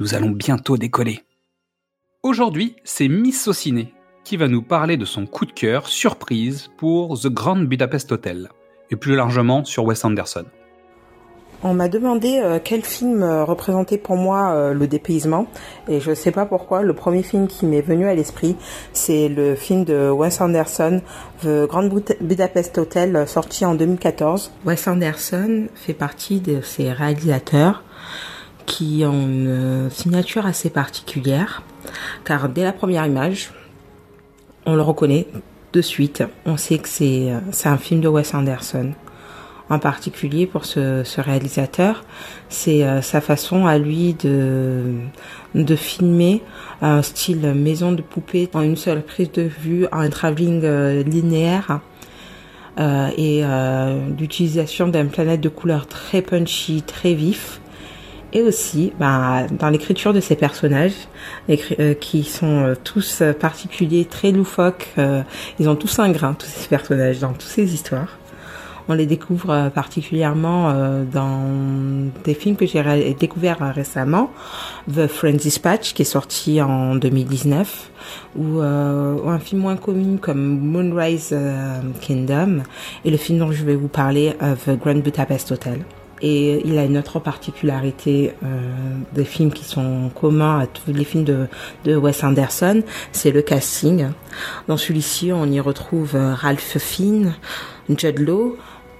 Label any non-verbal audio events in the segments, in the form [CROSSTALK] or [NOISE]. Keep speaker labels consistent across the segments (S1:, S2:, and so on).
S1: nous allons bientôt décoller. Aujourd'hui, c'est Miss Sauciné qui va nous parler de son coup de cœur surprise pour The Grand Budapest Hotel, et plus largement sur Wes Anderson.
S2: On m'a demandé euh, quel film euh, représentait pour moi euh, le dépaysement et je ne sais pas pourquoi le premier film qui m'est venu à l'esprit c'est le film de Wes Anderson The Grand Budapest Hotel sorti en 2014. Wes Anderson fait partie de ces réalisateurs qui ont une signature assez particulière, car dès la première image, on le reconnaît de suite. On sait que c'est c'est un film de Wes Anderson. En particulier pour ce, réalisateur, c'est euh, sa façon à lui de filmer un style maison de poupée en une seule prise de vue, en un travelling euh, linéaire. Euh, et l'utilisation d'une planète de couleurs très punchy, très vif, et aussi bah, dans l'écriture de ces personnages euh, qui sont euh, tous particuliers, très loufoques. Euh, ils ont tous un grain, tous ces personnages, dans toutes ces histoires. On les découvre particulièrement dans des films que j'ai découverts récemment. The Friends Dispatch, qui est sorti en 2019, ou, un film moins connu comme Moonrise Kingdom, et le film dont je vais vous parler, The Grand Budapest Hotel. Et il a une autre particularité euh, des films qui sont communs à tous les films de, Wes Anderson, c'est le casting. Dans celui-ci, on y retrouve euh, Ralph Fiennes, Judd Law,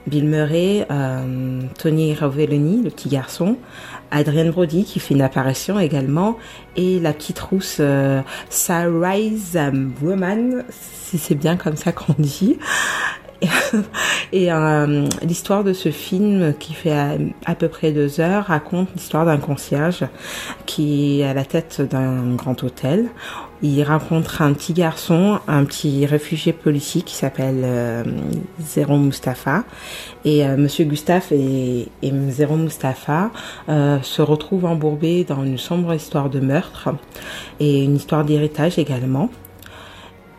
S2: Bill Murray, euh, Tony Rovelloni, le petit garçon, Adrienne Brody qui fait une apparition également, et la petite rousse euh, Sarah Woman, si c'est bien comme ça qu'on dit, [LAUGHS] et euh, l'histoire de ce film, qui fait à, peu près deux heures, raconte l'histoire d'un concierge qui est à la tête d'un grand hôtel. Il rencontre un petit garçon, un petit réfugié politique qui s'appelle euh, Zéro Mustapha. Et euh, Monsieur Gustave et, et Zéro Mustapha euh, se retrouvent embourbés dans une sombre histoire de meurtre et une histoire d'héritage également.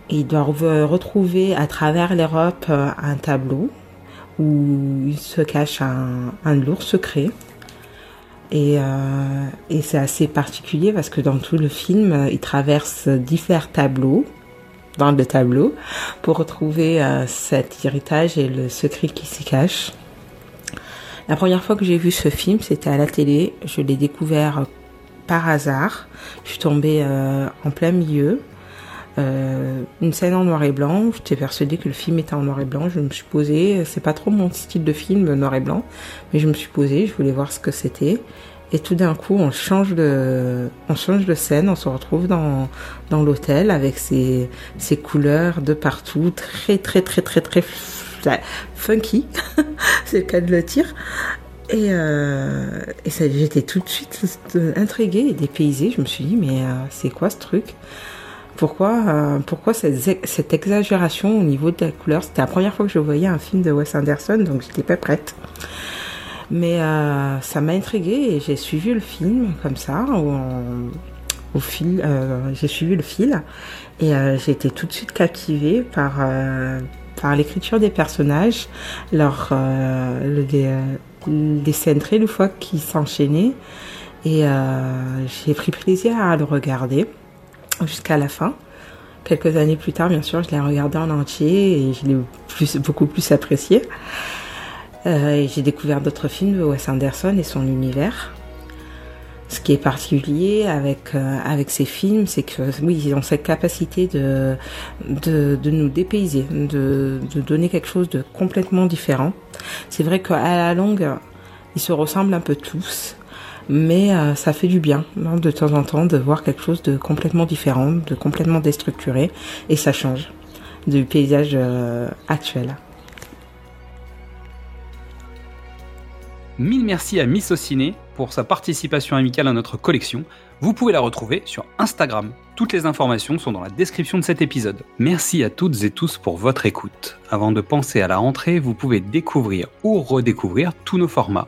S2: Ils doivent retrouver à travers l'Europe euh, un tableau où il se cache un, lourd secret. Et, euh, et c'est assez particulier parce que dans tout le film, euh, ils traversent différents tableaux dans le tableau pour retrouver cet héritage et le secret qui s'y cache. La première fois que j'ai vu ce film, c'était à la télé. Je l'ai découvert par hasard. Je suis tombée en plein milieu. Euh, une scène en noir et blanc. J'étais persuadée que le film était en noir et blanc. Je me suis posée. C'est pas trop mon style de film noir et blanc, mais je me suis posée. Je voulais voir ce que c'était. Et tout d'un coup, on change de, on change de scène. On se retrouve dans dans l'hôtel avec ses ses couleurs de partout, très très très très très funky. [LAUGHS] C'est le cas de le dire. Et, euh, et j'étais tout de suite intriguée et dépaysée. Je me suis dit, mais euh, c'est quoi ce truc? Pourquoi, euh, pourquoi cette, cette, exagération au niveau de la couleur? C'était la première fois que je voyais un film de Wes Anderson, donc j'étais pas prête. Mais euh, ça m'a intriguée et j'ai suivi le film comme ça, au, fil. Euh, j'ai suivi le fil et j'ai été tout de suite captivée par par l'écriture des personnages, leur les, les scènes très loufoques qui s'enchaînaient et j'ai pris plaisir à le regarder jusqu'à la fin. Quelques années plus tard, bien sûr, je l'ai regardé en entier et je l'ai beaucoup plus apprécié. Euh, j'ai découvert d'autres films de Wes Anderson et son univers. Ce qui est particulier avec euh, ces films, c'est que oui, ils ont cette capacité de nous dépayser, de donner quelque chose de complètement différent. C'est vrai qu'à la longue, ils se ressemblent un peu tous, mais euh, ça fait du bien hein, de temps en temps de voir quelque chose de complètement différent, de complètement déstructuré, et ça change du paysage euh, actuel.
S1: Mille merci à Miss Ciné pour sa participation amicale à notre collection. Vous pouvez la retrouver sur Instagram. Toutes les informations sont dans la description de cet épisode. Merci à toutes et tous pour votre écoute. Avant de penser à la rentrée, vous pouvez découvrir ou redécouvrir tous nos formats.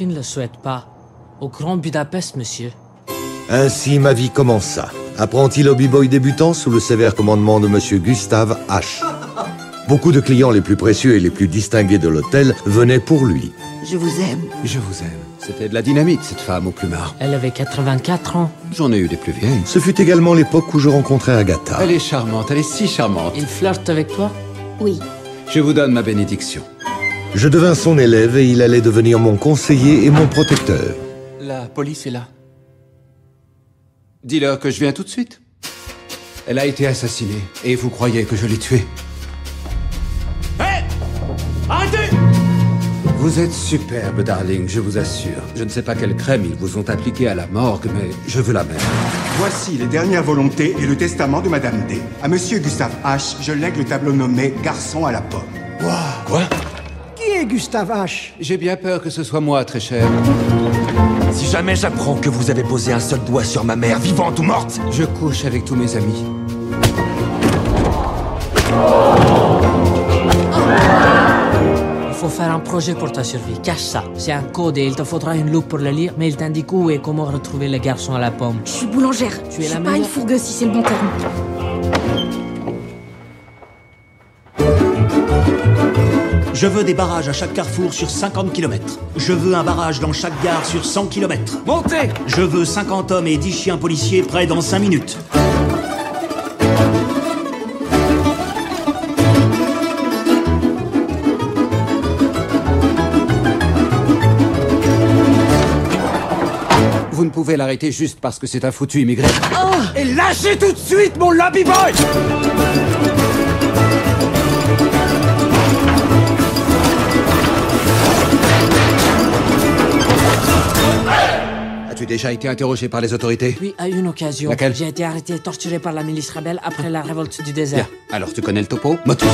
S3: Qui ne le souhaite pas Au Grand Budapest, monsieur.
S4: Ainsi ma vie commença. Apprenti lobby boy débutant sous le sévère commandement de monsieur Gustave H. Beaucoup de clients les plus précieux et les plus distingués de l'hôtel venaient pour lui.
S5: Je vous aime.
S6: Je vous aime. C'était de la dynamite, cette femme au plumard.
S3: Elle avait 84 ans.
S6: J'en ai eu des plus vieilles.
S4: Ce fut également l'époque où je rencontrai Agatha.
S6: Elle est charmante, elle est si charmante.
S3: Il flirte avec toi?
S5: Oui.
S6: Je vous donne ma bénédiction.
S4: Je devins son élève et il allait devenir mon conseiller et mon protecteur.
S6: La police est là. Dis-leur que je viens tout de suite. Elle a été assassinée et vous croyez que je l'ai tuée. Hé Arrêtez Vous êtes superbe, darling, je vous assure. Je ne sais pas quelle crème ils vous ont appliqué à la morgue, mais je veux la même.
S7: Voici les dernières volontés et le testament de Madame D. À Monsieur Gustave H, je lègue le tableau nommé Garçon à la pomme.
S6: Quoi?
S8: Gustave H
S6: J'ai bien peur que ce soit moi, très cher.
S9: Si jamais j'apprends que vous avez posé un seul doigt sur ma mère, vivante ou morte,
S6: Je couche avec tous mes amis.
S3: Il faut faire un projet pour ta survie. Cache ça. C'est un code et il te faudra une loupe pour le lire, mais il t'indique où et comment retrouver le garçon à la pomme.
S5: Je suis boulangère.
S3: Tu es
S5: je
S3: la
S5: suis pas
S3: meilleure.
S5: une fourgueuse si c'est le bon terme.
S10: Je veux des barrages à chaque carrefour sur 50 km. Je veux un barrage dans chaque gare sur 100 km.
S9: montez
S10: Je veux 50 hommes et 10 chiens policiers prêts dans 5 minutes.
S6: Vous ne pouvez l'arrêter juste parce que c'est un foutu immigré.
S9: Et lâchez tout de suite mon lobby boy
S6: As-tu déjà été interrogé par les autorités
S3: Puis, à une occasion,
S6: Laquelle
S3: j'ai été arrêté et torturé par la milice rebelle après la révolte du
S6: Bien,
S3: désert.
S6: alors tu connais le topo? Motus.